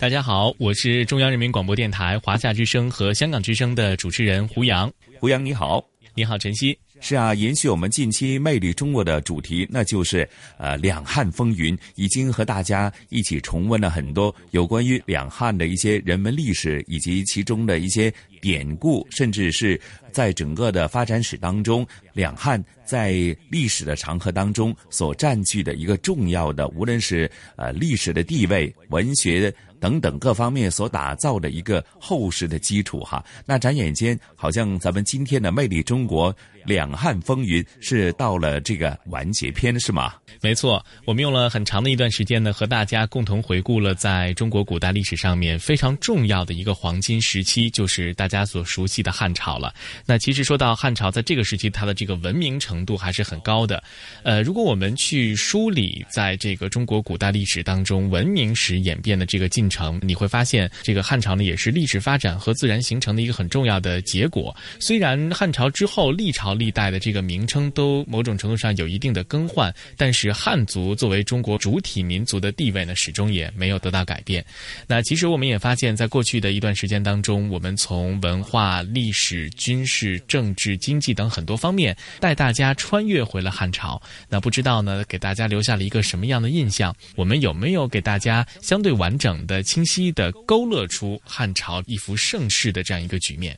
大家好，我是中央人民广播电台华夏之声和香港之声的主持人胡杨。胡杨你好，你好晨曦。是啊，延续我们近期《魅力中国》的主题，那就是呃两汉风云，已经和大家一起重温了很多有关于两汉的一些人文历史，以及其中的一些典故，甚至是在整个的发展史当中，两汉在历史的长河当中所占据的一个重要的，无论是呃历史的地位、文学。等等各方面所打造的一个厚实的基础哈，那转眼间好像咱们今天的魅力中国两汉风云是到了这个完结篇是吗？没错，我们用了很长的一段时间呢，和大家共同回顾了在中国古代历史上面非常重要的一个黄金时期，就是大家所熟悉的汉朝了。那其实说到汉朝，在这个时期它的这个文明程度还是很高的。呃，如果我们去梳理在这个中国古代历史当中文明史演变的这个进。程你会发现，这个汉朝呢也是历史发展和自然形成的一个很重要的结果。虽然汉朝之后历朝历代的这个名称都某种程度上有一定的更换，但是汉族作为中国主体民族的地位呢，始终也没有得到改变。那其实我们也发现，在过去的一段时间当中，我们从文化、历史、军事、政治、经济等很多方面带大家穿越回了汉朝。那不知道呢，给大家留下了一个什么样的印象？我们有没有给大家相对完整的？清晰的勾勒出汉朝一幅盛世的这样一个局面，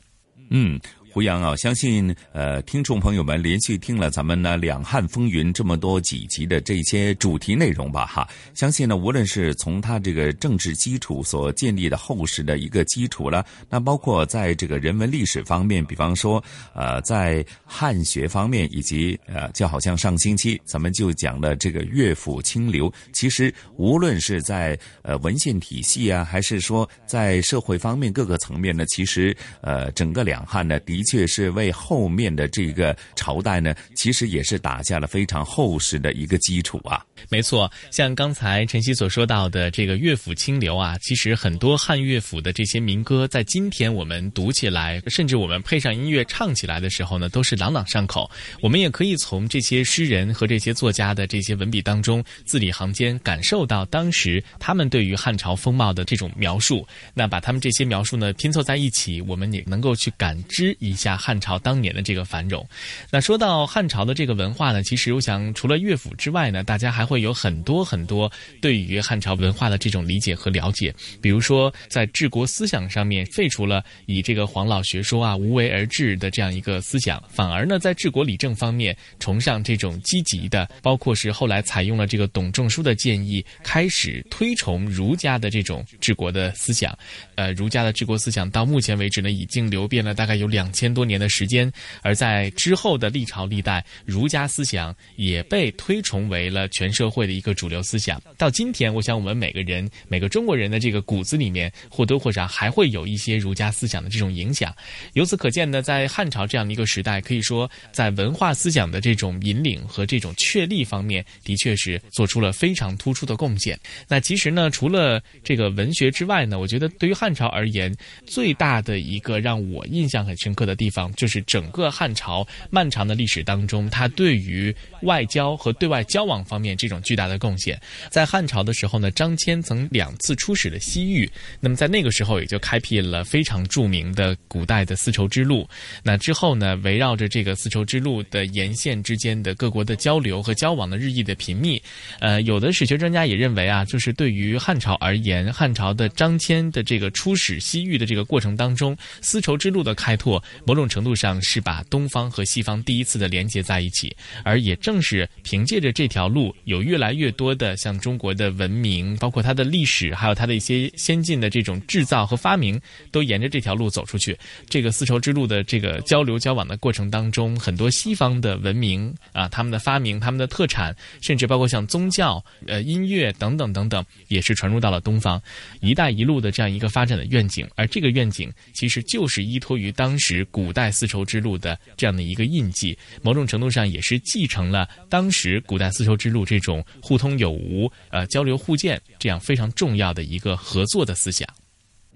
嗯。胡杨啊，相信呃，听众朋友们连续听了咱们呢《两汉风云》这么多几集的这些主题内容吧，哈，相信呢，无论是从他这个政治基础所建立的厚实的一个基础了，那包括在这个人文历史方面，比方说呃，在汉学方面，以及呃，就好像上星期咱们就讲了这个乐府清流，其实无论是在呃文献体系啊，还是说在社会方面各个层面呢，其实呃，整个两汉呢，的确是为后面的这个朝代呢，其实也是打下了非常厚实的一个基础啊。没错，像刚才晨曦所说到的这个乐府清流啊，其实很多汉乐府的这些民歌，在今天我们读起来，甚至我们配上音乐唱起来的时候呢，都是朗朗上口。我们也可以从这些诗人和这些作家的这些文笔当中，字里行间感受到当时他们对于汉朝风貌的这种描述。那把他们这些描述呢拼凑在一起，我们也能够去感知一下汉朝当年的这个繁荣。那说到汉朝的这个文化呢，其实我想除了乐府之外呢，大家还会会有很多很多对于汉朝文化的这种理解和了解。比如说在治国思想上面废除了以这个黄老学说啊无为而治的这样一个思想，反而呢在治国理政方面崇尚这种积极的，包括是后来采用了这个董仲舒的建议，开始推崇儒家的这种治国的思想。呃，儒家的治国思想到目前为止呢，已经流变了大概有两。千多年的时间，而在之后的历朝历代，儒家思想也被推崇为了全社会的一个主流思想。到今天，我想我们每个人、每个中国人的这个骨子里面，或多或少还会有一些儒家思想的这种影响。由此可见呢，在汉朝这样的一个时代，可以说在文化思想的这种引领和这种确立方面，的确是做出了非常突出的贡献。那其实呢，除了这个文学之外呢，我觉得对于汉朝而言，最大的一个让我印象很深刻的。地方，就是整个汉朝漫长的历史当中，它对于外交和对外交往方面这种巨大的贡献。在汉朝的时候呢，张骞曾两次出使了西域，那么在那个时候也就开辟了非常著名的古代的丝绸之路。那之后呢，围绕着这个丝绸之路的沿线之间的各国的交流和交往的日益的频密，呃，有的史学专家也认为啊，就是对于汉朝而言，汉朝的张骞的这个出使西域的这个过程当中，丝绸之路的开拓，某种程度上是把东方和西方第一次的连接在一起，而也正是凭借着这条路，有越来越多的像中国的文明，包括它的历史，还有它的一些先进的这种制造和发明，都沿着这条路走出去。这个丝绸之路的这个交流交往的过程当中，很多西方的文明啊，他们的发明、他们的特产，甚至包括像宗教、呃音乐等等等等，也是传入到了东方。“一带一路”的这样一个发展的愿景，而这个愿景其实就是依托于当时古代丝绸之路的这样的一个印记，某种程度上也是继承了当时古代丝绸之路这种互通有无、呃交流互鉴这样非常重要的一个合作的思想。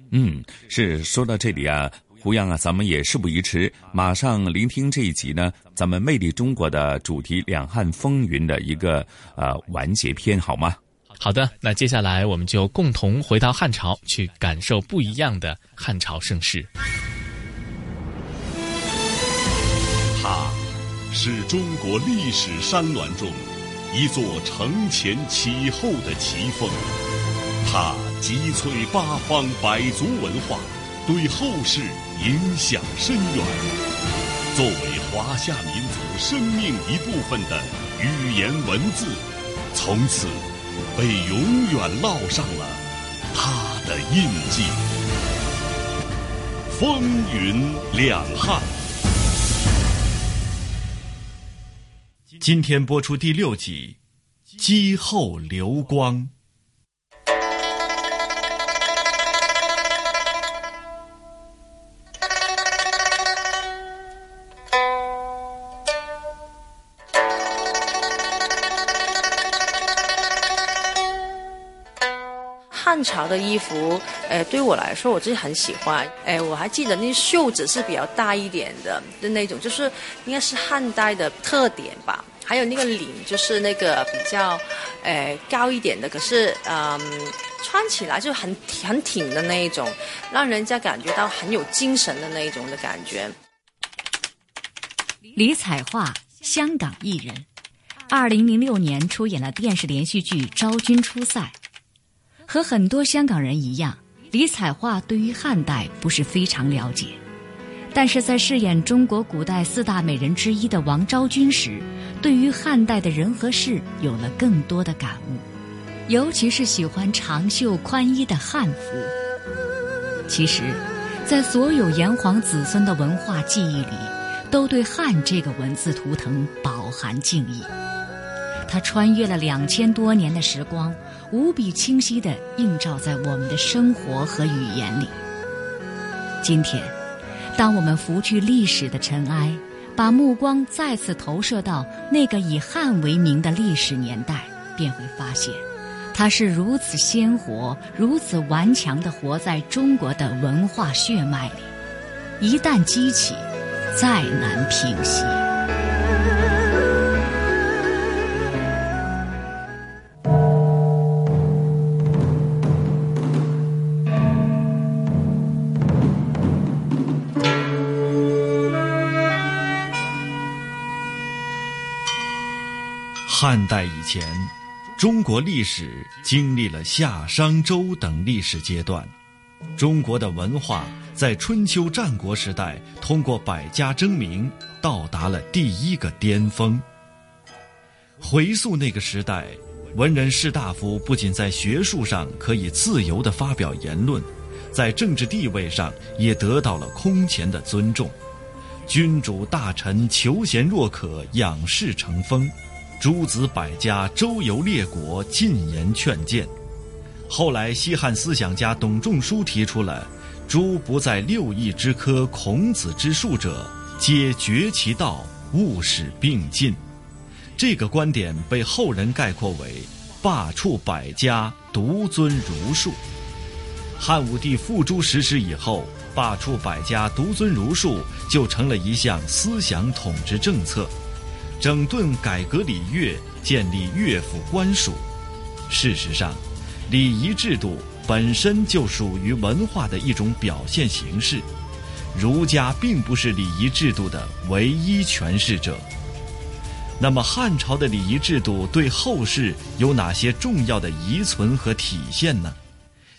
嗯，是说到这里啊。胡杨啊，咱们也事不宜迟，马上聆听这一集呢，咱们《魅力中国》的主题“两汉风云”的一个呃完结篇，好吗？好的，那接下来我们就共同回到汉朝，去感受不一样的汉朝盛世。它是中国历史山峦中一座承前启后的奇峰，它集萃八方百族文化，对后世。影响深远。作为华夏民族生命一部分的语言文字，从此被永远烙上了它的印记。风云两汉。今天播出第六集《姬后流光》。汉朝的衣服，呃，对我来说，我自己很喜欢。哎，我还记得那袖子是比较大一点的的那种，就是应该是汉代的特点吧。还有那个领，就是那个比较，呃，高一点的，可是，嗯，穿起来就很很挺的那一种，让人家感觉到很有精神的那一种的感觉。李彩桦，香港艺人，二零零六年出演了电视连续剧《昭君出塞》。和很多香港人一样，李彩桦对于汉代不是非常了解，但是在饰演中国古代四大美人之一的王昭君时，对于汉代的人和事有了更多的感悟，尤其是喜欢长袖宽衣的汉服。其实，在所有炎黄子孙的文化记忆里，都对汉这个文字图腾饱含敬意。它穿越了两千多年的时光。无比清晰地映照在我们的生活和语言里。今天，当我们拂去历史的尘埃，把目光再次投射到那个以汉为名的历史年代，便会发现，它是如此鲜活、如此顽强地活在中国的文化血脉里。一旦激起，再难平息。汉代以前，中国历史经历了夏、商、周等历史阶段。中国的文化在春秋战国时代通过百家争鸣，到达了第一个巅峰。回溯那个时代，文人士大夫不仅在学术上可以自由地发表言论，在政治地位上也得到了空前的尊重。君主大臣求贤若渴，仰视成风。诸子百家周游列国，进言劝谏。后来，西汉思想家董仲舒提出了“诸不在六艺之科，孔子之术者，皆绝其道，勿使并进”。这个观点被后人概括为“罢黜百家，独尊儒术”。汉武帝付诸实施以后，罢黜百家，独尊儒术，就成了一项思想统治政策。整顿改革礼乐，建立乐府官署。事实上，礼仪制度本身就属于文化的一种表现形式。儒家并不是礼仪制度的唯一诠释者。那么，汉朝的礼仪制度对后世有哪些重要的遗存和体现呢？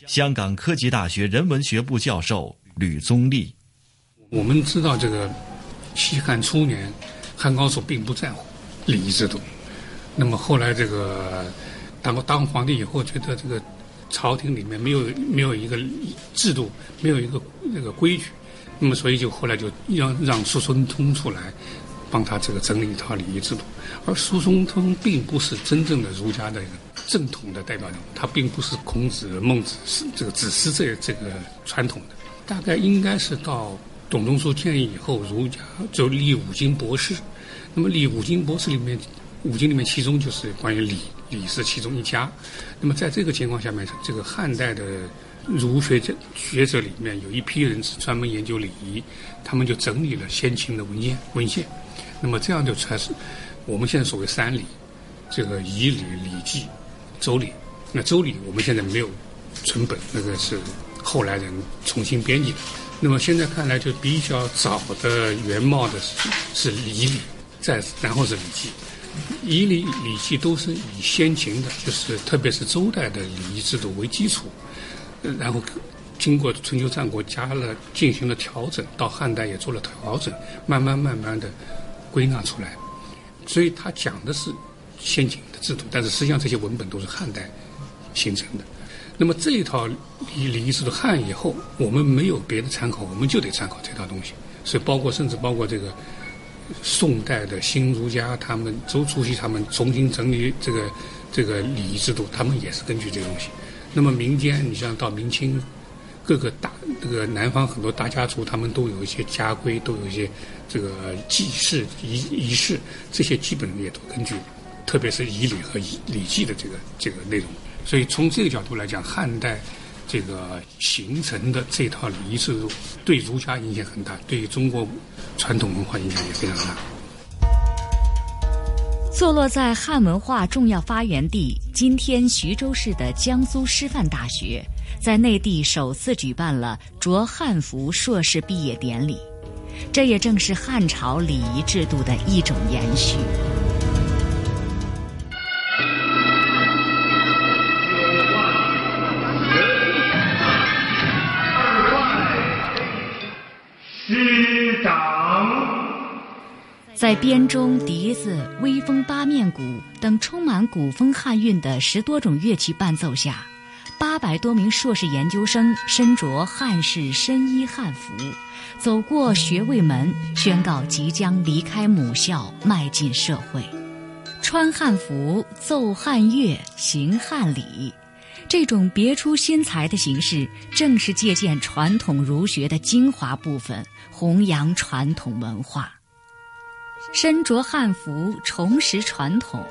香港科技大学人文学部教授吕宗立，我们知道这个西汉初年，汉高祖并不在乎礼仪制度。那么后来这个当当皇帝以后，觉得这个朝廷里面没有没有一个制度，没有一个那个规矩。那么，所以就后来就让让苏孙通出来，帮他这个整理一套礼仪制度。而苏孙通并不是真正的儒家的一个正统的代表人物，他并不是孔子、孟子是这个子师这这个传统的。大概应该是到董仲舒建议以后，儒家就立五经博士。那么立五经博士里面，五经里面其中就是关于礼，礼是其中一家。那么在这个情况下面，这个汉代的。儒学者学者里面有一批人是专门研究礼仪，他们就整理了先秦的文献文献，那么这样就才是我们现在所谓三礼，这个仪礼、礼记、周礼。那周礼我们现在没有存本，那个是后来人重新编辑的。那么现在看来，就比较早的原貌的是是仪礼，再然后是礼记。仪礼、礼记都是以先秦的，就是特别是周代的礼仪制度为基础。然后，经过春秋战国加了进行了调整，到汉代也做了调整，慢慢慢慢的归纳出来。所以他讲的是先秦的制度，但是实际上这些文本都是汉代形成的。那么这一套礼礼仪制度汉以后，我们没有别的参考，我们就得参考这套东西。所以包括甚至包括这个宋代的新儒家，他们周初期他们重新整理这个这个礼仪制度，他们也是根据这个东西。那么民间，你像到明清，各个大这个南方很多大家族，他们都有一些家规，都有一些这个祭祀仪仪式，这些基本也都根据，特别是仪礼和礼礼记的这个这个内容。所以从这个角度来讲，汉代这个形成的这套礼仪制度，对儒家影响很大，对于中国传统文化影响也非常大。坐落在汉文化重要发源地今天徐州市的江苏师范大学，在内地首次举办了着汉服硕士毕业典礼，这也正是汉朝礼仪制度的一种延续。在编钟、笛子、微风八面鼓等充满古风汉韵的十多种乐器伴奏下，八百多名硕士研究生身着汉式深衣汉服，走过学位门，宣告即将离开母校，迈进社会。穿汉服、奏汉乐、行汉礼，这种别出心裁的形式，正是借鉴传统儒学的精华部分，弘扬传统文化。身着汉服，重拾传统，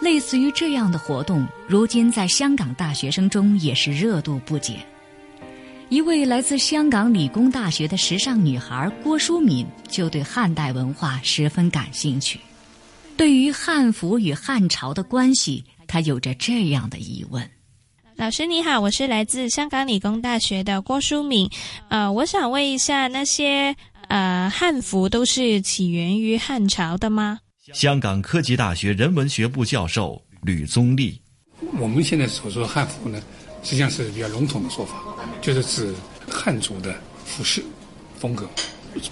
类似于这样的活动，如今在香港大学生中也是热度不减。一位来自香港理工大学的时尚女孩郭淑敏就对汉代文化十分感兴趣。对于汉服与汉朝的关系，她有着这样的疑问：老师你好，我是来自香港理工大学的郭淑敏，呃，我想问一下那些。呃，汉服都是起源于汉朝的吗？香港科技大学人文学部教授吕宗立，我们现在所说的汉服呢，实际上是比较笼统的说法，就是指汉族的服饰风格，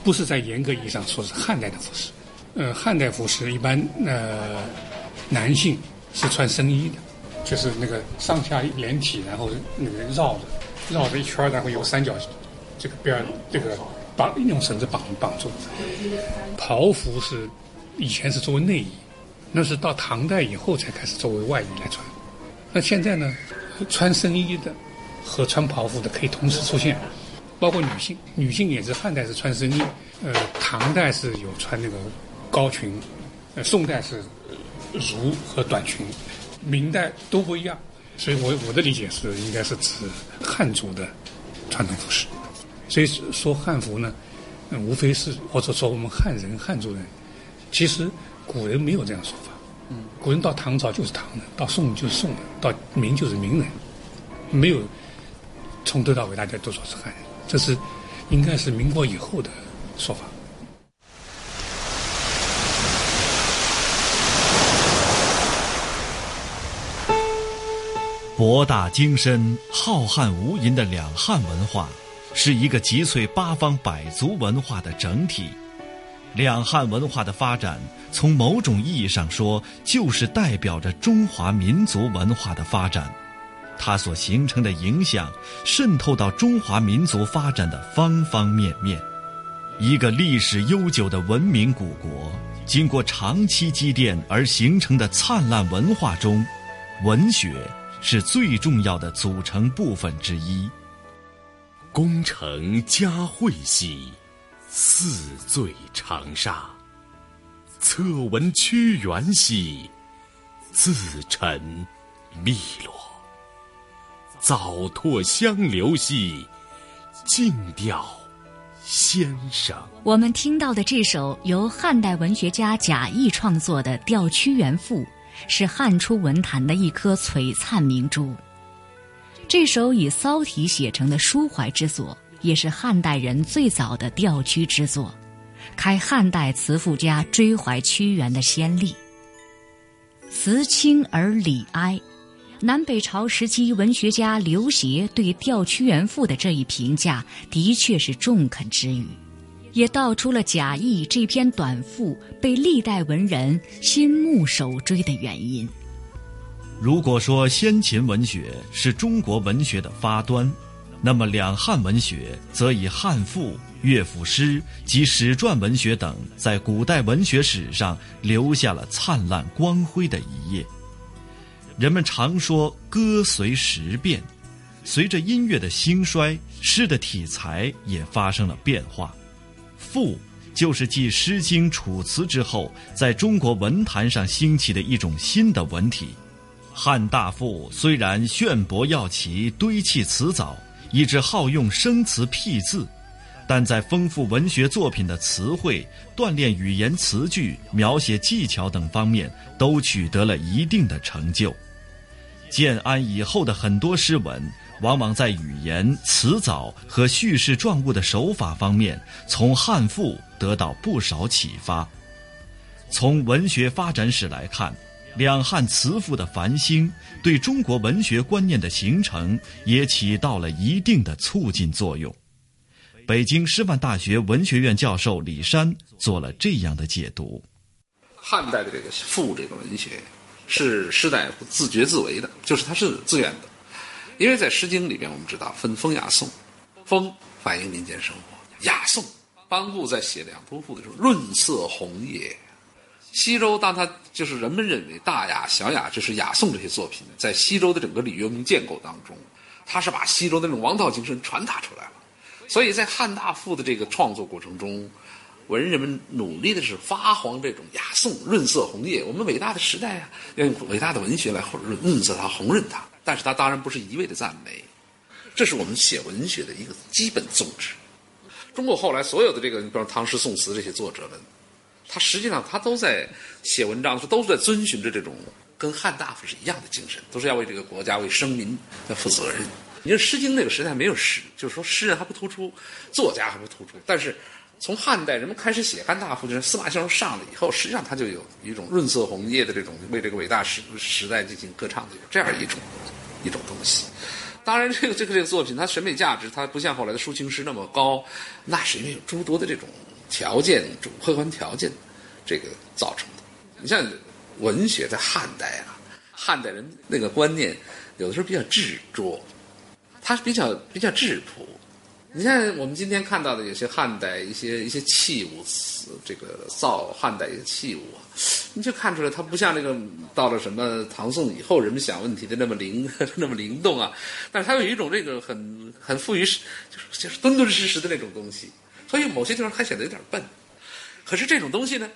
不是在严格意义上说是汉代的服饰。呃，汉代服饰一般呃，男性是穿僧衣的，就是那个上下连体，然后那个绕着绕着一圈，然后有三角这个边这个。绑用绳子绑绑住，袍服是以前是作为内衣，那是到唐代以后才开始作为外衣来穿。那现在呢，穿僧衣的和穿袍服的可以同时出现，包括女性，女性也是汉代是穿僧衣，呃，唐代是有穿那个高裙，呃，宋代是襦和短裙，明代都不一样。所以我我的理解是，应该是指汉族的传统服饰。所以说汉服呢，无非是或者说我们汉人汉族人，其实古人没有这样说法。嗯，古人到唐朝就是唐人，到宋就是宋人，到明就是明人，没有从头到尾大家都说是汉人，这是应该是民国以后的说法。博大精深、浩瀚无垠的两汉文化，是一个集萃八方百族文化的整体。两汉文化的发展，从某种意义上说，就是代表着中华民族文化的发展。它所形成的影响，渗透到中华民族发展的方方面面。一个历史悠久的文明古国，经过长期积淀而形成的灿烂文化中，文学。是最重要的组成部分之一。功成佳会兮，四醉长沙；侧闻屈原兮，自沉汨罗；早拓香流兮，静调先生。我们听到的这首由汉代文学家贾谊创作的《吊屈原赋》。是汉初文坛的一颗璀璨明珠。这首以骚体写成的抒怀之作，也是汉代人最早的调屈之作，开汉代词赋家追怀屈原的先例。词清而理哀，南北朝时期文学家刘勰对《吊屈原赋》的这一评价，的确是中肯之语。也道出了贾谊这篇短赋被历代文人心目首追的原因。如果说先秦文学是中国文学的发端，那么两汉文学则以汉赋、乐府诗及史传文学等，在古代文学史上留下了灿烂光辉的一页。人们常说“歌随时变”，随着音乐的兴衰，诗的题材也发生了变化。赋就是继《诗经》《楚辞》之后，在中国文坛上兴起的一种新的文体。汉大赋虽然炫博耀奇、堆砌辞藻，以致好用生词僻字，但在丰富文学作品的词汇、锻炼语言词句、描写技巧等方面，都取得了一定的成就。建安以后的很多诗文。往往在语言、词藻和叙事状物的手法方面，从汉赋得到不少启发。从文学发展史来看，两汉词赋的繁兴，对中国文学观念的形成也起到了一定的促进作用。北京师范大学文学院教授李山做了这样的解读：汉代的这个赋这个文学，是士大夫自觉自为的，就是他是自愿的。因为在《诗经》里边，我们知道分风雅颂，风反映民间生活，雅颂班固在写两都赋的时候润色红叶。西周当他就是人们认为大雅小雅就是雅颂这些作品，在西周的整个礼乐文明建构当中，他是把西周的那种王道精神传达出来了。所以在汉大赋的这个创作过程中，文人们努力的是发黄这种雅颂，润色红叶。我们伟大的时代啊，要用伟大的文学来润润色它，红润它。但是它当然不是一味的赞美，这是我们写文学的一个基本宗旨。中国后来所有的这个，你比如唐诗宋词这些作者们，他实际上他都在写文章，的时候，都是在遵循着这种跟汉大夫是一样的精神，都是要为这个国家、为生民要负责任。你说《诗经》那个时代没有诗，就是说诗人还不突出，作家还不突出。但是从汉代人们开始写汉大夫，就是司马相如上了以后，实际上他就有一种润色红叶的这种为这个伟大时时代进行歌唱的这样一种。一种东西，当然，这个这个这个作品，它审美价值，它不像后来的抒情诗那么高，那是因为有诸多的这种条件、主客观条件，这个造成的。你像文学在汉代啊，汉代人那个观念，有的时候比较执着，它是比较比较质朴。你像我们今天看到的有些汉代一些一些器物，这个造汉代一些器物啊。你就看出来，它不像那个到了什么唐宋以后人们想问题的那么灵 那么灵动啊，但是它有一种这个很很富于就是就是敦敦实实的那种东西，所以某些地方还显得有点笨。可是这种东西呢，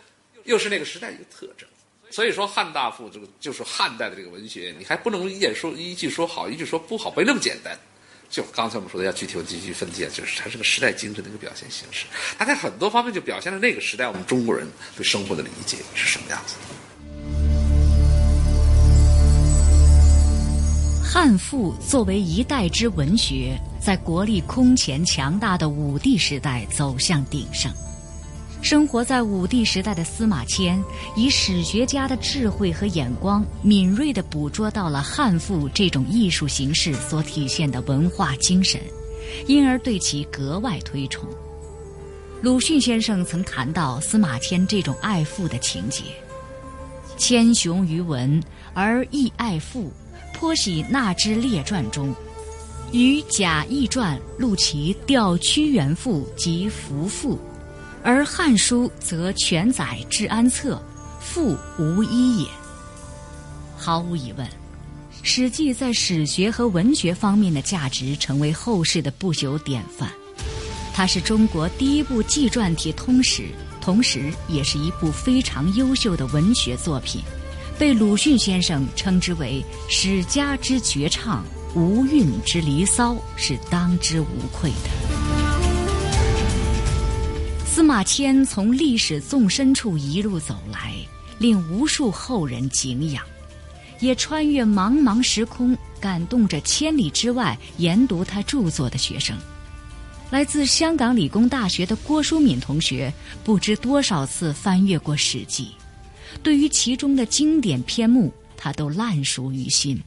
又是那个时代一个特征。所以说汉大赋这个就是汉代的这个文学，你还不能一眼说一句说好，一句说不好，没那么简单。就刚才我们说的要具体问题去分解，就是它是个时代精神的一个表现形式。它在很多方面就表现了那个时代我们中国人对生活的理解是什么样子的。汉赋作为一代之文学，在国力空前强大的武帝时代走向鼎盛。生活在武帝时代的司马迁，以史学家的智慧和眼光，敏锐地捕捉到了汉赋这种艺术形式所体现的文化精神，因而对其格外推崇。鲁迅先生曾谈到司马迁这种爱赋的情节：千雄于文，而亦爱赋。颇喜纳之列传中，与贾谊传录其调屈原赋及伏赋，而《汉书》则全载治安策，赋无一也。毫无疑问，《史记》在史学和文学方面的价值成为后世的不朽典范。它是中国第一部纪传体通史，同时也是一部非常优秀的文学作品。被鲁迅先生称之为“史家之绝唱，无韵之离骚”，是当之无愧的。司马迁从历史纵深处一路走来，令无数后人敬仰，也穿越茫茫时空，感动着千里之外研读他著作的学生。来自香港理工大学的郭淑敏同学，不知多少次翻阅过《史记》。对于其中的经典篇目，他都烂熟于心。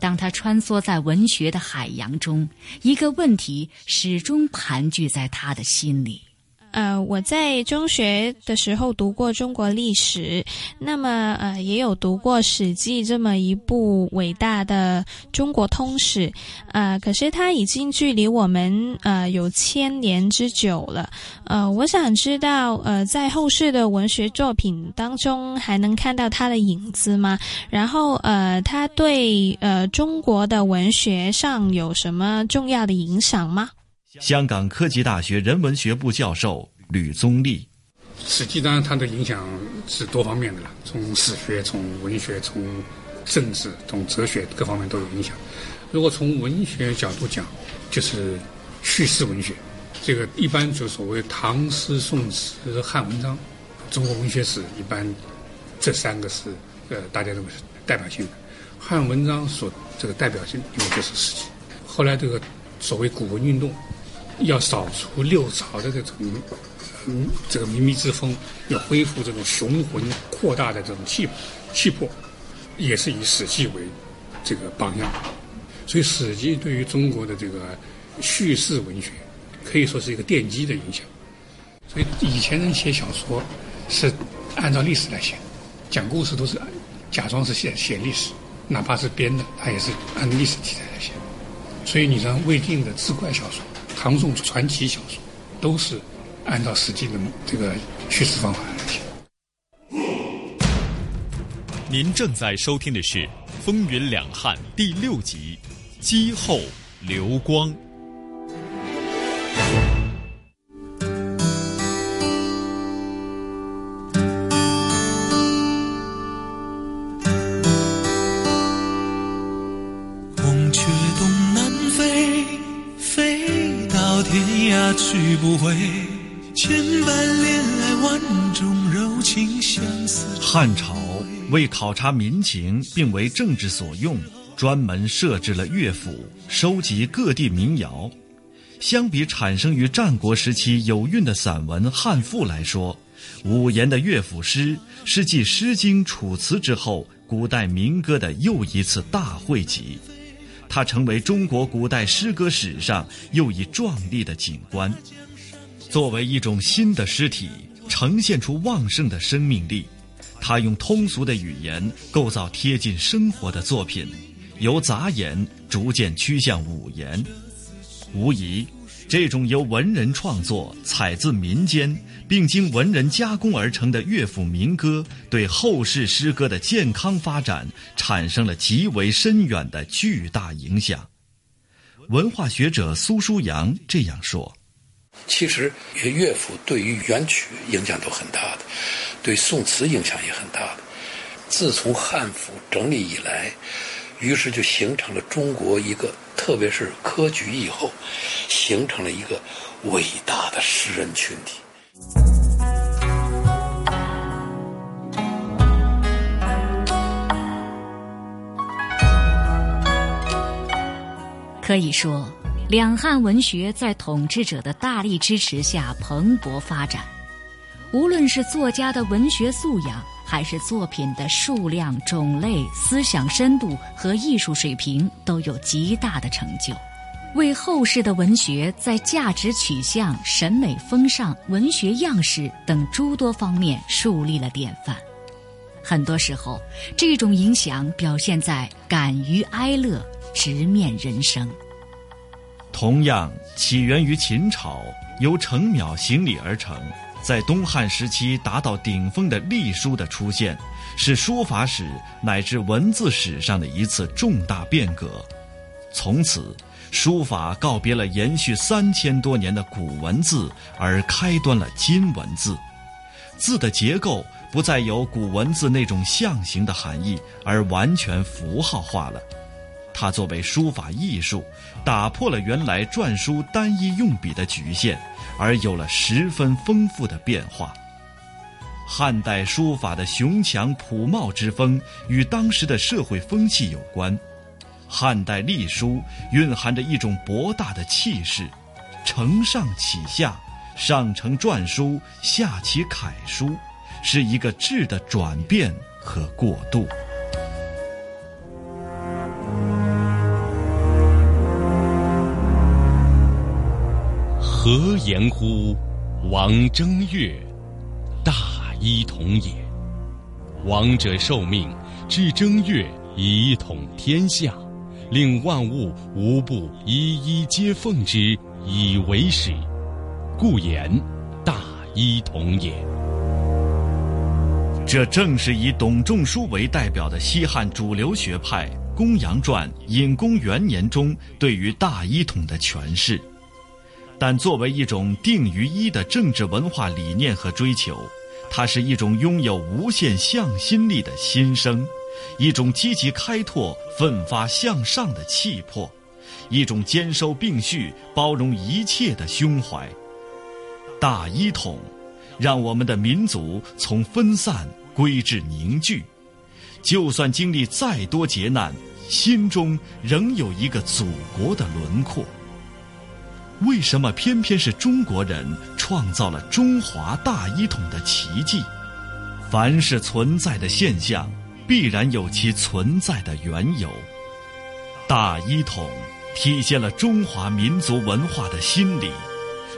当他穿梭在文学的海洋中，一个问题始终盘踞在他的心里。呃，我在中学的时候读过中国历史，那么呃也有读过《史记》这么一部伟大的中国通史，呃，可是它已经距离我们呃有千年之久了。呃，我想知道，呃，在后世的文学作品当中还能看到它的影子吗？然后呃，它对呃中国的文学上有什么重要的影响吗？香港科技大学人文学部教授吕宗立，《史记》当然它的影响是多方面的了，从史学、从文学、从政治、从哲学各方面都有影响。如果从文学角度讲，就是叙事文学，这个一般就所谓唐诗、宋词、汉文章，中国文学史一般这三个是呃大家认为是代表性的。汉文章所这个代表性，因为就是《史记》，后来这个所谓古文运动。要扫除六朝的这种嗯这个靡靡之风，要恢复这种雄浑扩大的这种气气魄，也是以《史记》为这个榜样。所以，《史记》对于中国的这个叙事文学可以说是一个奠基的影响。所以，以前人写小说是按照历史来写，讲故事都是假装是写写历史，哪怕是编的，他也是按历史题材来写。所以，你像魏晋的志怪小说。唐宋传奇小说都是按照《实际》的这个叙事方法来写。您正在收听的是《风云两汉》第六集《姬后流光》。不会，千般恋爱万种柔情相思。汉朝为考察民情并为政治所用，专门设置了乐府，收集各地民谣。相比产生于战国时期有韵的散文汉赋来说，五言的乐府诗是继《诗经》《楚辞》之后，古代民歌的又一次大汇集。它成为中国古代诗歌史上又一壮丽的景观，作为一种新的诗体，呈现出旺盛的生命力。他用通俗的语言构造贴近生活的作品，由杂言逐渐趋向五言，无疑。这种由文人创作、采自民间，并经文人加工而成的乐府民歌，对后世诗歌的健康发展产生了极为深远的巨大影响。文化学者苏书阳这样说：“其实乐府对于元曲影响都很大的，对宋词影响也很大的。自从汉赋整理以来，于是就形成了中国一个，特别是科举以后，形成了一个伟大的诗人群体。可以说，两汉文学在统治者的大力支持下蓬勃发展。无论是作家的文学素养，还是作品的数量、种类、思想深度和艺术水平，都有极大的成就，为后世的文学在价值取向、审美风尚、文学样式等诸多方面树立了典范。很多时候，这种影响表现在敢于哀乐。直面人生。同样起源于秦朝，由程邈行礼而成，在东汉时期达到顶峰的隶书的出现，是书法史乃至文字史上的一次重大变革。从此，书法告别了延续三千多年的古文字，而开端了今文字。字的结构不再有古文字那种象形的含义，而完全符号化了。它作为书法艺术，打破了原来篆书单一用笔的局限，而有了十分丰富的变化。汉代书法的雄强朴茂之风与当时的社会风气有关。汉代隶书蕴含着一种博大的气势，承上启下，上承篆书，下启楷书，是一个质的转变和过渡。何言乎？王正月，大一统也。王者受命，至正月以统天下，令万物无不一一皆奉之以为始，故言大一统也。这正是以董仲舒为代表的西汉主流学派《公羊传》隐公元年中对于大一统的诠释。但作为一种定于一的政治文化理念和追求，它是一种拥有无限向心力的心声，一种积极开拓、奋发向上的气魄，一种兼收并蓄、包容一切的胸怀。大一统，让我们的民族从分散归至凝聚，就算经历再多劫难，心中仍有一个祖国的轮廓。为什么偏偏是中国人创造了中华大一统的奇迹？凡是存在的现象，必然有其存在的缘由。大一统体现了中华民族文化的心理，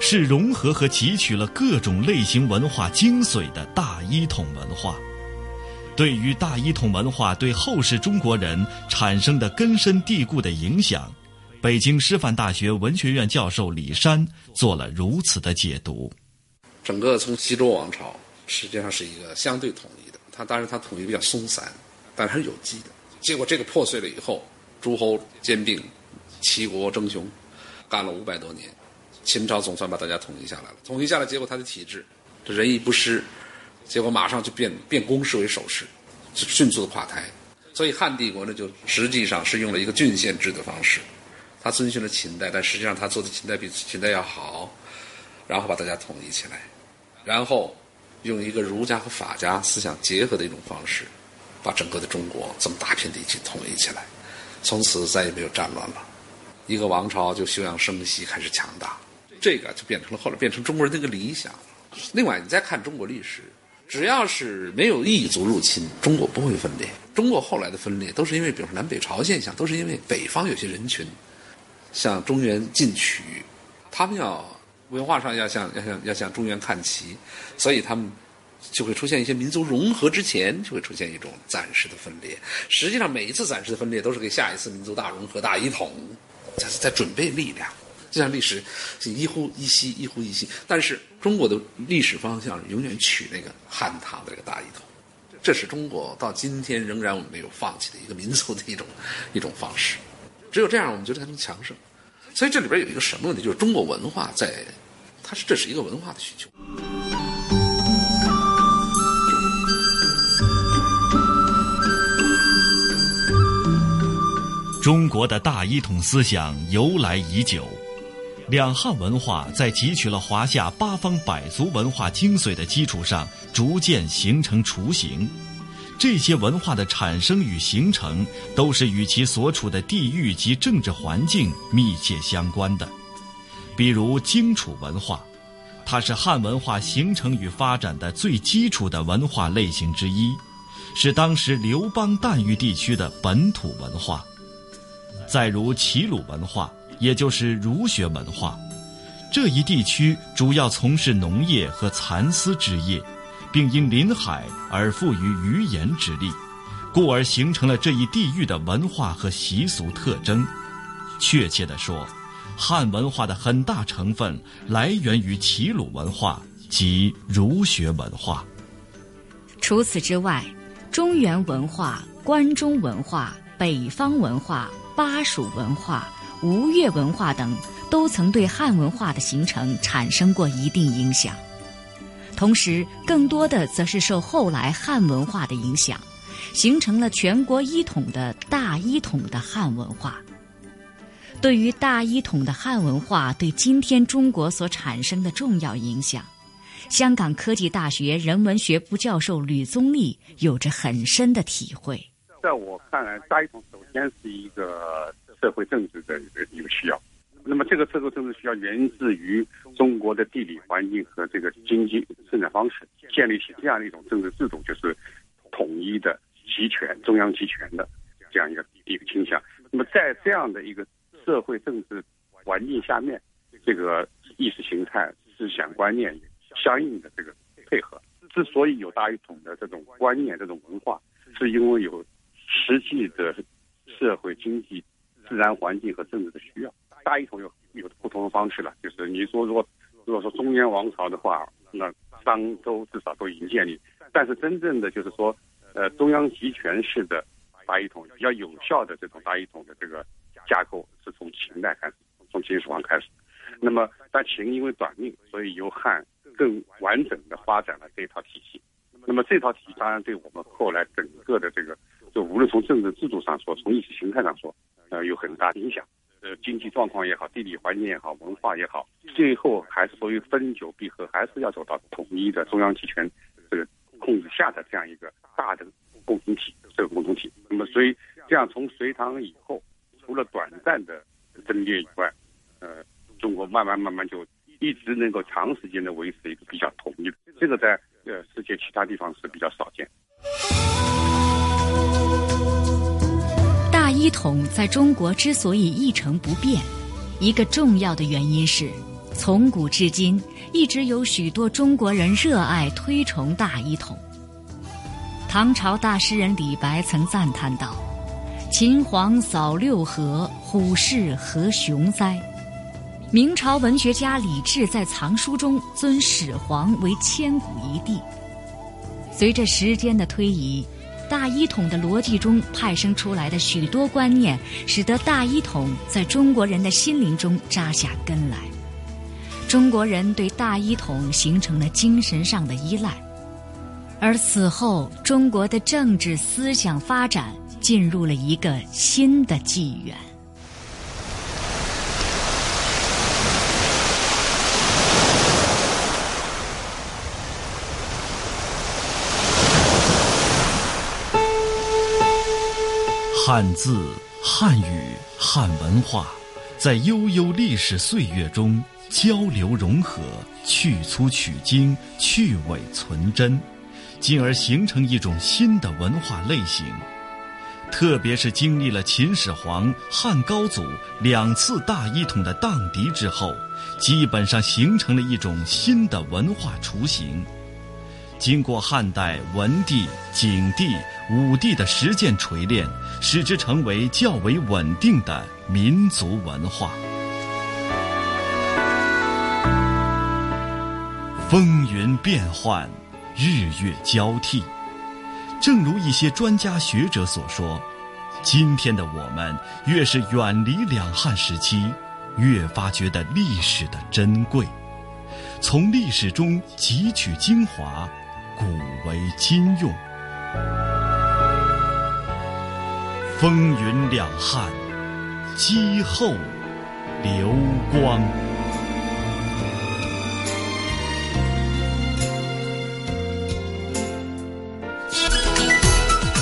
是融合和汲取了各种类型文化精髓的大一统文化。对于大一统文化对后世中国人产生的根深蒂固的影响。北京师范大学文学院教授李山做了如此的解读：整个从西周王朝实际上是一个相对统一的，它当然它统一比较松散，但是有机的。结果这个破碎了以后，诸侯兼并，齐国争雄，干了五百多年，秦朝总算把大家统一下来了。统一下来，结果它的体制这仁义不施，结果马上就变变公势为守势，迅速的垮台。所以汉帝国呢，就实际上是用了一个郡县制的方式。他遵循了秦代，但实际上他做的秦代比秦代要好，然后把大家统一起来，然后用一个儒家和法家思想结合的一种方式，把整个的中国这么大片地区统一起来，从此再也没有战乱了，一个王朝就休养生息，开始强大，这个就变成了后来变成中国人的一个理想。另外，你再看中国历史，只要是没有异族入侵，中国不会分裂。中国后来的分裂都是因为，比如说南北朝现象，都是因为北方有些人群。向中原进取，他们要文化上要向要向要向中原看齐，所以他们就会出现一些民族融合之前就会出现一种暂时的分裂。实际上，每一次暂时的分裂都是给下一次民族大融合、大一统在在准备力量。就像历史是一呼一吸、一呼一吸，但是中国的历史方向永远取那个汉唐的这个大一统，这是中国到今天仍然我们没有放弃的一个民族的一种一种方式。只有这样，我们觉得才能强盛。所以这里边有一个什么问题？就是中国文化在，它是这是一个文化的需求。中国的大一统思想由来已久，两汉文化在汲取了华夏八方百族文化精髓的基础上，逐渐形成雏形。这些文化的产生与形成，都是与其所处的地域及政治环境密切相关的。比如荆楚文化，它是汉文化形成与发展的最基础的文化类型之一，是当时刘邦诞育地区的本土文化。再如齐鲁文化，也就是儒学文化，这一地区主要从事农业和蚕丝织业。并因临海而富于语言之力，故而形成了这一地域的文化和习俗特征。确切地说，汉文化的很大成分来源于齐鲁文化及儒学文化。除此之外，中原文化、关中文化、北方文化、巴蜀文化、吴越文化等，都曾对汉文化的形成产生过一定影响。同时，更多的则是受后来汉文化的影响，形成了全国一统的大一统的汉文化。对于大一统的汉文化对今天中国所产生的重要影响，香港科技大学人文学部教授吕宗立有着很深的体会。在我看来，大一统首先是一个社会政治的一个一个需要。那么，这个社会政治需要源自于中国的地理环境和这个经济生产方式，建立起这样的一种政治制度，就是统一的、集权、中央集权的这样一个一个倾向。那么，在这样的一个社会政治环境下面，这个意识形态、思想观念相应的这个配合。之所以有大一统的这种观念、这种文化，是因为有实际的社会经济、自然环境和政治的需要。大一统有有不同的方式了，就是你说如果如果说中原王朝的话，那商周至少都已经建立，但是真正的就是说，呃，中央集权式的大一统比较有效的这种大一统的这个架构，是从秦代开始，从秦始皇开始。那么，但秦因为短命，所以由汉更完整的发展了这套体系。那么这套体系当然对我们后来整个的这个，就无论从政治制度上说，从意识形态上说，呃，有很大的影响。呃，经济状况也好，地理环境也好，文化也好，最后还是所谓分久必合，还是要走到统一的中央集权这个控制下的这样一个大的共同体，这个共同体。那么，所以这样从隋唐以后，除了短暂的分裂以外，呃，中国慢慢慢慢就一直能够长时间的维持一个比较统一的，这个在呃世界其他地方是比较少见。一统在中国之所以一成不变，一个重要的原因是，从古至今一直有许多中国人热爱推崇大一统。唐朝大诗人李白曾赞叹道：“秦皇扫六合，虎视何雄哉！”明朝文学家李治在藏书中尊始皇为千古一帝。随着时间的推移。大一统的逻辑中派生出来的许多观念，使得大一统在中国人的心灵中扎下根来。中国人对大一统形成了精神上的依赖，而此后中国的政治思想发展进入了一个新的纪元。汉字、汉语、汉文化，在悠悠历史岁月中交流融合，去粗取精，去伪存真，进而形成一种新的文化类型。特别是经历了秦始皇、汉高祖两次大一统的荡涤之后，基本上形成了一种新的文化雏形。经过汉代文帝、景帝、武帝的实践锤炼，使之成为较为稳定的民族文化。风云变幻，日月交替。正如一些专家学者所说，今天的我们越是远离两汉时期，越发觉得历史的珍贵，从历史中汲取精华。古为今用，风云两汉，姬后流光。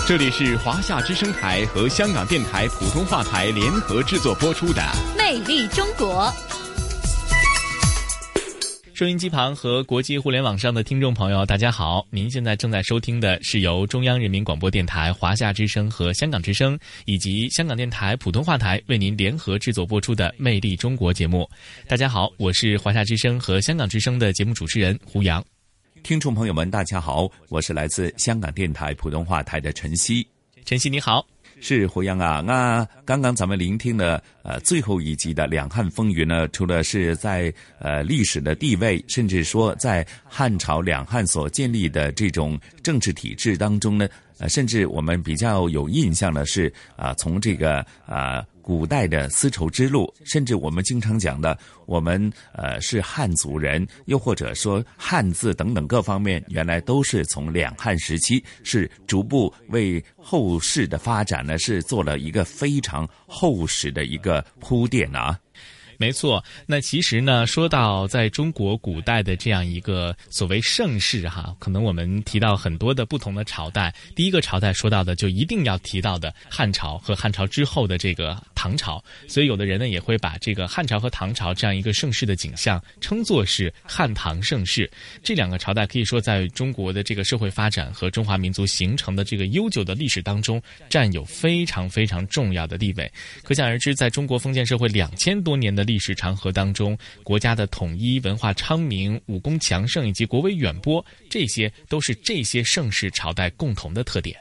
这里是华夏之声台和香港电台普通话台联合制作播出的《魅力中国》。收音机旁和国际互联网上的听众朋友，大家好！您现在正在收听的是由中央人民广播电台、华夏之声和香港之声以及香港电台普通话台为您联合制作播出的《魅力中国》节目。大家好，我是华夏之声和香港之声的节目主持人胡杨。听众朋友们，大家好，我是来自香港电台普通话台的陈曦。陈曦你好，是胡杨啊。那刚刚咱们聆听的呃最后一集的《两汉风云》呢，除了是在呃历史的地位，甚至说在汉朝两汉所建立的这种政治体制当中呢，呃，甚至我们比较有印象的是啊，从这个啊。古代的丝绸之路，甚至我们经常讲的，我们呃是汉族人，又或者说汉字等等各方面，原来都是从两汉时期是逐步为后世的发展呢，是做了一个非常厚实的一个铺垫啊。没错，那其实呢，说到在中国古代的这样一个所谓盛世哈，可能我们提到很多的不同的朝代，第一个朝代说到的就一定要提到的汉朝和汉朝之后的这个唐朝，所以有的人呢也会把这个汉朝和唐朝这样一个盛世的景象称作是汉唐盛世。这两个朝代可以说在中国的这个社会发展和中华民族形成的这个悠久的历史当中占有非常非常重要的地位。可想而知，在中国封建社会两千多年的历史长河当中，国家的统一、文化昌明、武功强盛以及国威远播，这些都是这些盛世朝代共同的特点。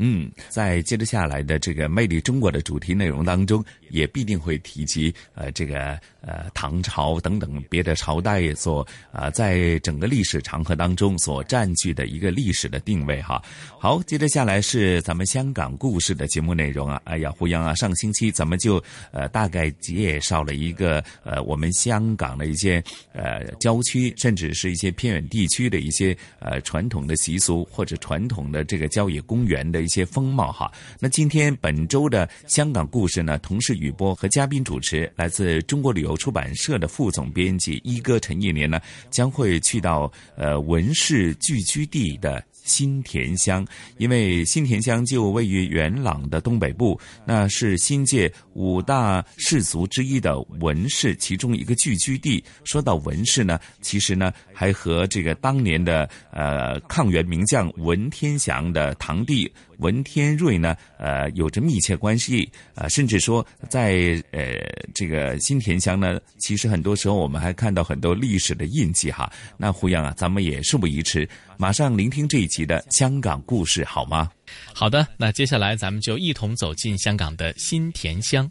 嗯，在接着下来的这个“魅力中国”的主题内容当中，也必定会提及呃这个呃唐朝等等别的朝代所啊在整个历史长河当中所占据的一个历史的定位哈。好，接着下来是咱们香港故事的节目内容啊。哎呀，胡杨啊，上星期咱们就呃大概介绍了一个呃我们香港的一些呃郊区，甚至是一些偏远地区的一些呃传统的习俗或者传统的这个郊野公园的。一些风貌哈，那今天本周的香港故事呢，同事雨波和嘉宾主持，来自中国旅游有出版社的副总编辑一哥陈一年呢，将会去到呃文氏聚居地的。新田乡，因为新田乡就位于元朗的东北部，那是新界五大氏族之一的文氏其中一个聚居地。说到文氏呢，其实呢还和这个当年的呃抗元名将文天祥的堂弟。文天瑞呢，呃，有着密切关系啊，甚至说在呃这个新田乡呢，其实很多时候我们还看到很多历史的印记哈。那胡杨啊，咱们也事不宜迟，马上聆听这一集的香港故事好吗？好的，那接下来咱们就一同走进香港的新田乡。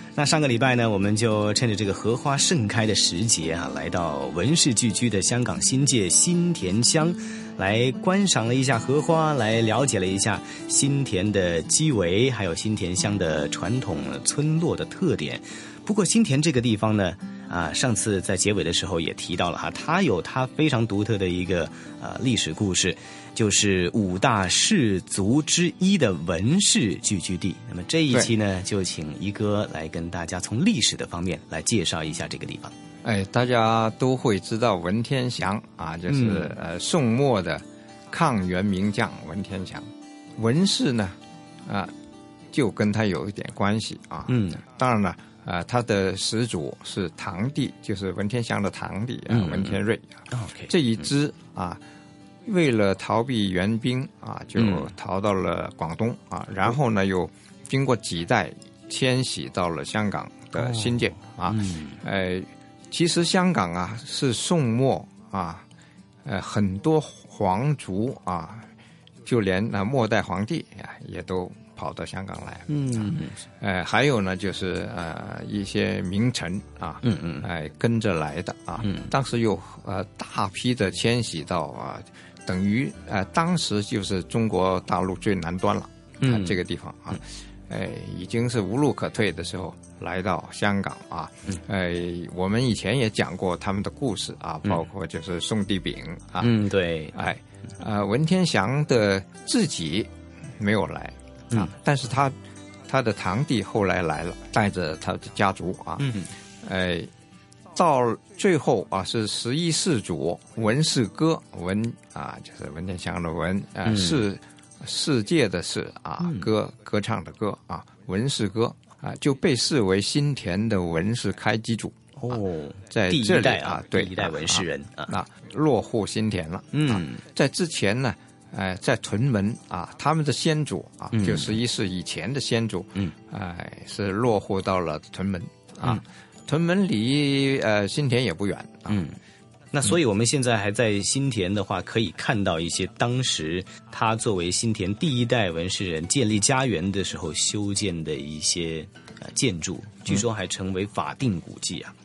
那上个礼拜呢，我们就趁着这个荷花盛开的时节啊，来到文氏聚居的香港新界新田乡。来观赏了一下荷花，来了解了一下新田的基围，还有新田乡的传统村落的特点。不过新田这个地方呢，啊，上次在结尾的时候也提到了哈，它有它非常独特的一个呃历史故事，就是五大氏族之一的文氏聚居地。那么这一期呢，就请一哥来跟大家从历史的方面来介绍一下这个地方。哎，大家都会知道文天祥啊，就是呃宋末的抗元名将文天祥。文氏呢，啊，就跟他有一点关系啊。嗯，当然了，啊，他的始祖是堂弟，就是文天祥的堂弟啊，文天瑞。OK，这一支啊，为了逃避援兵啊，就逃到了广东啊，然后呢，又经过几代迁徙到了香港的新界啊，哎。其实香港啊是宋末啊，呃很多皇族啊，就连那末代皇帝啊也都跑到香港来。嗯，呃，还有呢，就是呃一些名臣啊，嗯嗯，哎跟着来的啊，嗯，当时有呃大批的迁徙到啊，等于呃当时就是中国大陆最南端了，嗯，这个地方啊。哎，已经是无路可退的时候，来到香港啊，哎，我们以前也讲过他们的故事啊，包括就是宋帝炳啊，嗯，对，哎，呃，文天祥的自己没有来啊，但是他他的堂弟后来来了，带着他的家族啊，嗯，哎，到最后啊，是十一世祖文氏歌文啊，就是文天祥的文啊，世。世界的世啊，歌歌唱的歌啊，文氏歌啊，就被视为新田的文氏开基主哦，在第一代啊，对，第一代文士人啊，那落户新田了。嗯，在之前呢，哎，在屯门啊，他们的先祖啊，嗯。就十一世以前的先祖，嗯，哎，是落户到了屯门啊，屯门离呃新田也不远，嗯。那所以我们现在还在新田的话，可以看到一些当时他作为新田第一代文士人建立家园的时候修建的一些呃建筑，据说还成为法定古迹啊。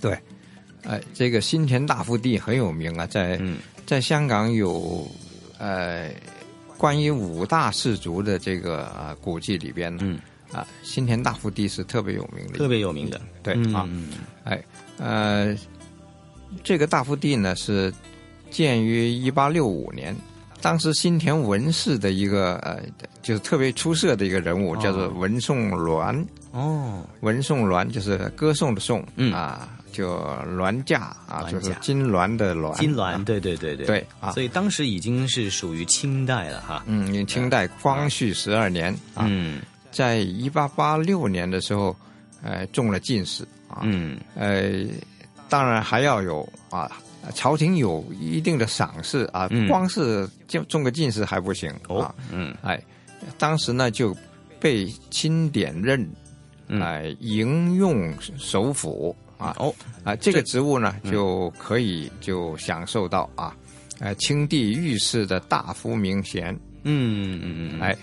对，哎，这个新田大福地很有名啊，在在香港有呃关于五大氏族的这个啊古迹里边呢，啊新田大福地是特别有名的，特别有名的，对啊，哎呃。这个大福地呢是建于一八六五年，当时新田文氏的一个呃，就是特别出色的一个人物，叫做文颂鸾。哦，文颂鸾就是歌颂的颂，嗯啊，就鸾驾啊，就是金銮的鸾。金銮，对对对对对啊，所以当时已经是属于清代了哈。嗯，清代光绪十二年啊，在一八八六年的时候，呃，中了进士啊，嗯，呃。当然还要有啊，朝廷有一定的赏识啊，光是就中个进士还不行啊。嗯，哎，当时呢就被钦点任，哎，营用首辅啊。哦，啊，这个职务呢就可以就享受到啊，呃，清帝御史的大夫名衔。嗯嗯嗯，哎，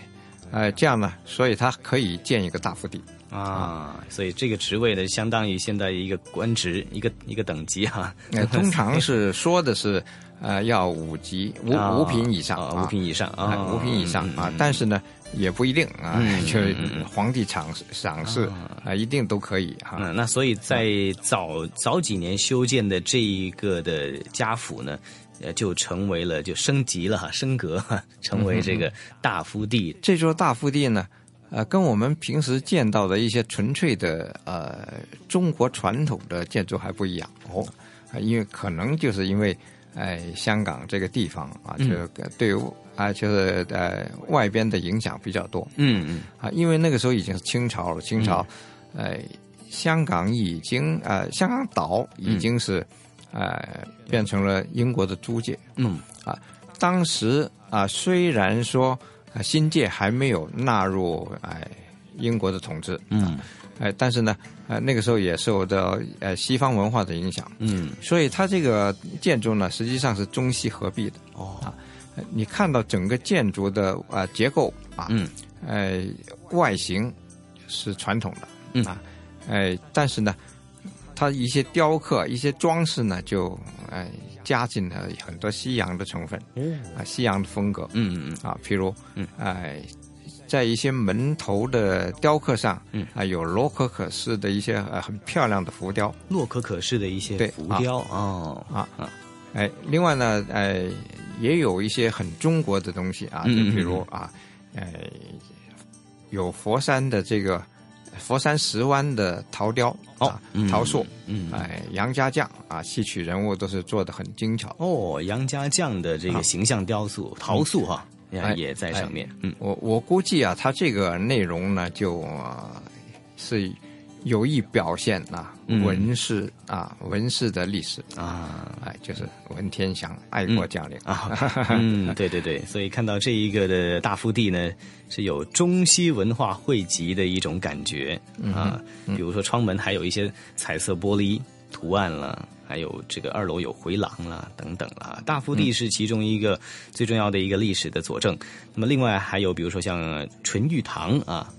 哎，这样呢，所以他可以建一个大府邸。啊，所以这个职位呢，相当于现在一个官职，一个一个等级哈。呃，通常是说的是，呃，要五级五五品以上，五品以上啊，五品以上啊。但是呢，也不一定啊，就是皇帝赏赏识啊，一定都可以哈。那所以在早早几年修建的这一个的家府呢，呃，就成为了就升级了哈，升格成为这个大福地。这座大福地呢。呃，跟我们平时见到的一些纯粹的呃中国传统的建筑还不一样哦，啊，因为可能就是因为哎香港这个地方啊，就对啊就是呃外边的影响比较多，嗯嗯啊，因为那个时候已经是清朝了，清朝，哎香港已经呃香港岛已经是呃变成了英国的租界，嗯。啊，当时啊虽然说。啊，新界还没有纳入哎英国的统治，嗯，哎，但是呢，呃，那个时候也受到呃西方文化的影响，嗯，所以它这个建筑呢，实际上是中西合璧的，哦，啊，你看到整个建筑的啊结构啊，嗯，呃，外形是传统的，嗯。啊，哎，但是呢，它一些雕刻、一些装饰呢，就哎。加进了很多西洋的成分，啊，西洋的风格，嗯嗯啊，譬如，嗯，哎，在一些门头的雕刻上，嗯，啊，有洛可可式的一些呃很漂亮的浮雕，洛可可式的一些浮雕哦，啊啊，哎，另外呢，哎，也有一些很中国的东西啊，就比如啊，哎，有佛山的这个。佛山石湾的陶雕哦，陶塑，嗯，哎，杨家将啊，戏曲人物都是做的很精巧哦。杨家将的这个形象雕塑、陶塑哈，也也在上面。嗯，我我估计啊，它这个内容呢，就是有意表现啊，文士啊，文士的历史啊，哎，就是文天祥爱国将领啊。嗯，对对对，所以看到这一个的大福地呢。是有中西文化汇集的一种感觉啊，比如说窗门还有一些彩色玻璃图案了，还有这个二楼有回廊啦等等啦。大福地是其中一个最重要的一个历史的佐证。那么另外还有比如说像纯玉堂啊。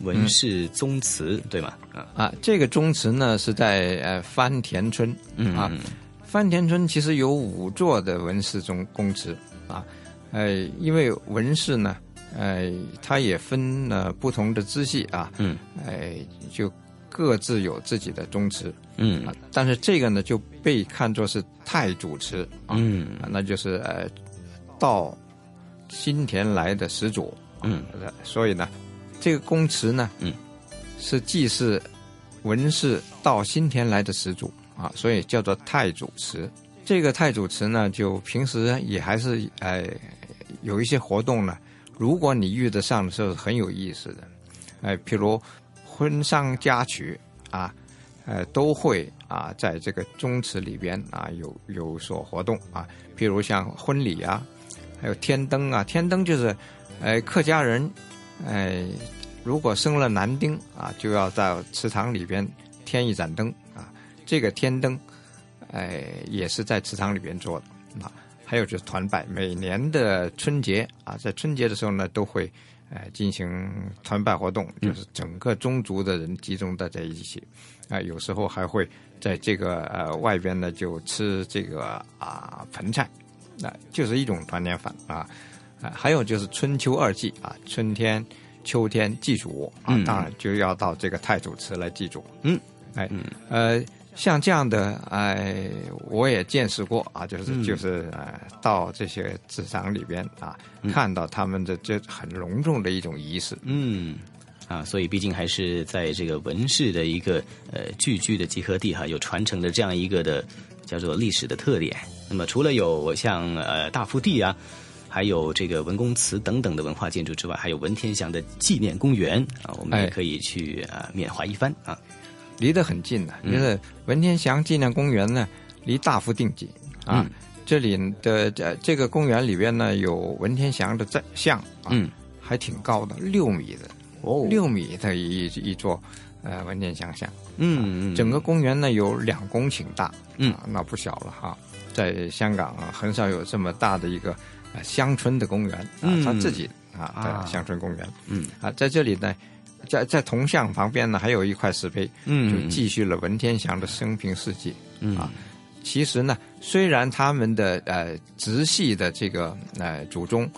文氏宗祠对吗？啊。啊，这个宗祠呢是在呃番田村。啊，番田村其实有五座的文氏宗公祠啊，呃，因为文氏呢，呃，它也分了不同的支系啊，嗯，哎，就各自有自己的宗祠，嗯，但是这个呢就被看作是太祖祠，嗯，那就是呃到新田来的始祖，嗯，所以呢。这个公祠呢，嗯，是祭祀文氏到新田来的始祖啊，所以叫做太祖祠。这个太祖祠呢，就平时也还是哎有一些活动呢。如果你遇得上的时候，很有意思的，哎，譬如婚丧嫁娶啊，呃，都会啊在这个宗祠里边啊有有所活动啊。譬如像婚礼啊，还有天灯啊，天灯就是哎客家人。哎，如果生了男丁啊，就要在祠堂里边添一盏灯啊。这个添灯，哎，也是在祠堂里边做的啊。还有就是团拜，每年的春节啊，在春节的时候呢，都会哎进行团拜活动，就是整个宗族的人集中的在一起啊。有时候还会在这个呃外边呢，就吃这个啊盆菜，那就是一种团年饭啊。还有就是春秋二季啊，春天、秋天祭祖啊，当然就要到这个太祖祠来祭祖。嗯，哎，呃，像这样的哎，我也见识过啊，就是就是呃，到这些祠堂里边啊，看到他们的这很隆重的一种仪式。嗯，啊，所以毕竟还是在这个文氏的一个呃聚居的集合地哈，有传承的这样一个的叫做历史的特点。那么除了有像呃大福地啊。还有这个文公祠等等的文化建筑之外，还有文天祥的纪念公园啊，我们也可以去啊缅怀一番啊。离得很近的，就是文天祥纪念公园呢，离大福定近啊。这里的这这个公园里边呢，有文天祥的在像啊，还挺高的，六米的哦，六米的一一座呃文天祥像。嗯嗯，整个公园呢有两公顷大，嗯，那不小了哈。在香港啊，很少有这么大的一个。乡村的公园啊，他自己啊的乡村公园，嗯。啊，在这里呢，在在铜像旁边呢，还有一块石碑，嗯，就继续了文天祥的生平事迹，嗯。啊，其实呢，虽然他们的呃直系的这个呃祖宗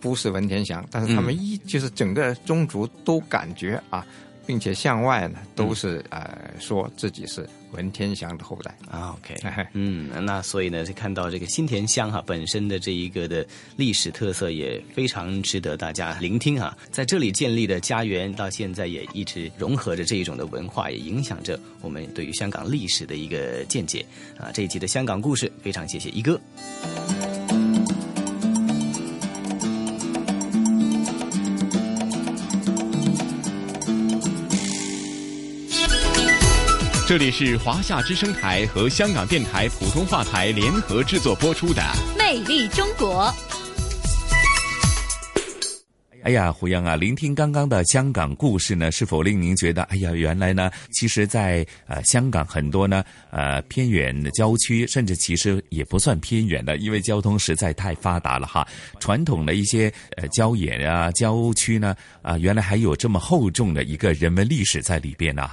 不是文天祥，但是他们一就是整个宗族都感觉啊。并且向外呢，都是呃说自己是文天祥的后代啊。OK，嗯，那所以呢，就看到这个新田乡哈本身的这一个的历史特色也非常值得大家聆听哈。在这里建立的家园，到现在也一直融合着这一种的文化，也影响着我们对于香港历史的一个见解啊。这一集的香港故事，非常谢谢一哥。这里是华夏之声台和香港电台普通话台联合制作播出的《魅力中国》。哎呀，胡杨啊，聆听刚刚的香港故事呢，是否令您觉得，哎呀，原来呢，其实，在呃香港很多呢，呃偏远的郊区，甚至其实也不算偏远的，因为交通实在太发达了哈。传统的一些呃郊野啊、郊区呢，啊，原来还有这么厚重的一个人文历史在里边呢。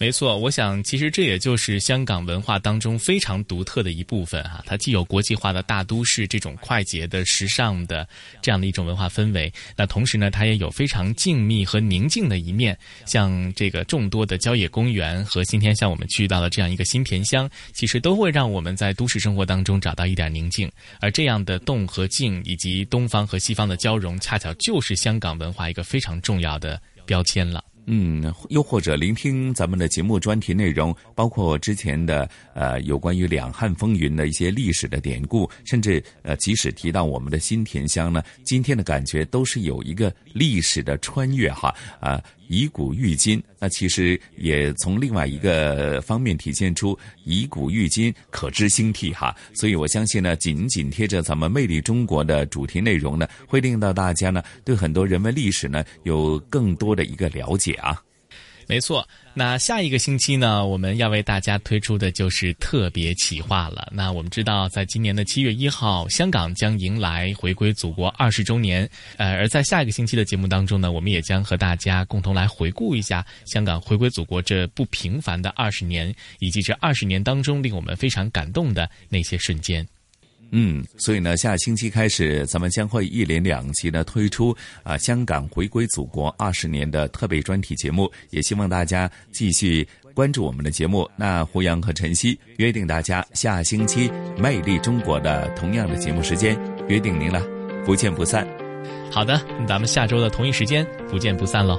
没错，我想其实这也就是香港文化当中非常独特的一部分哈。它既有国际化的大都市这种快捷的、时尚的这样的一种文化氛围，那同时呢，它也有非常静谧和宁静的一面。像这个众多的郊野公园和今天像我们去到的这样一个新田乡，其实都会让我们在都市生活当中找到一点宁静。而这样的动和静，以及东方和西方的交融，恰巧就是香港文化一个非常重要的标签了。嗯，又或者聆听咱们的节目专题内容，包括之前的呃有关于两汉风云的一些历史的典故，甚至呃即使提到我们的新田乡呢，今天的感觉都是有一个历史的穿越哈啊。以古喻今，那其实也从另外一个方面体现出以古喻今，可知兴替哈。所以我相信呢，紧紧贴着咱们魅力中国的主题内容呢，会令到大家呢对很多人文历史呢有更多的一个了解啊。没错，那下一个星期呢，我们要为大家推出的就是特别企划了。那我们知道，在今年的七月一号，香港将迎来回归祖国二十周年。呃，而在下一个星期的节目当中呢，我们也将和大家共同来回顾一下香港回归祖国这不平凡的二十年，以及这二十年当中令我们非常感动的那些瞬间。嗯，所以呢，下星期开始，咱们将会一连两集呢推出啊香港回归祖国二十年的特别专题节目，也希望大家继续关注我们的节目。那胡杨和晨曦约定大家下星期《魅力中国》的同样的节目时间，约定您了，不见不散。好的，咱们下周的同一时间不见不散喽。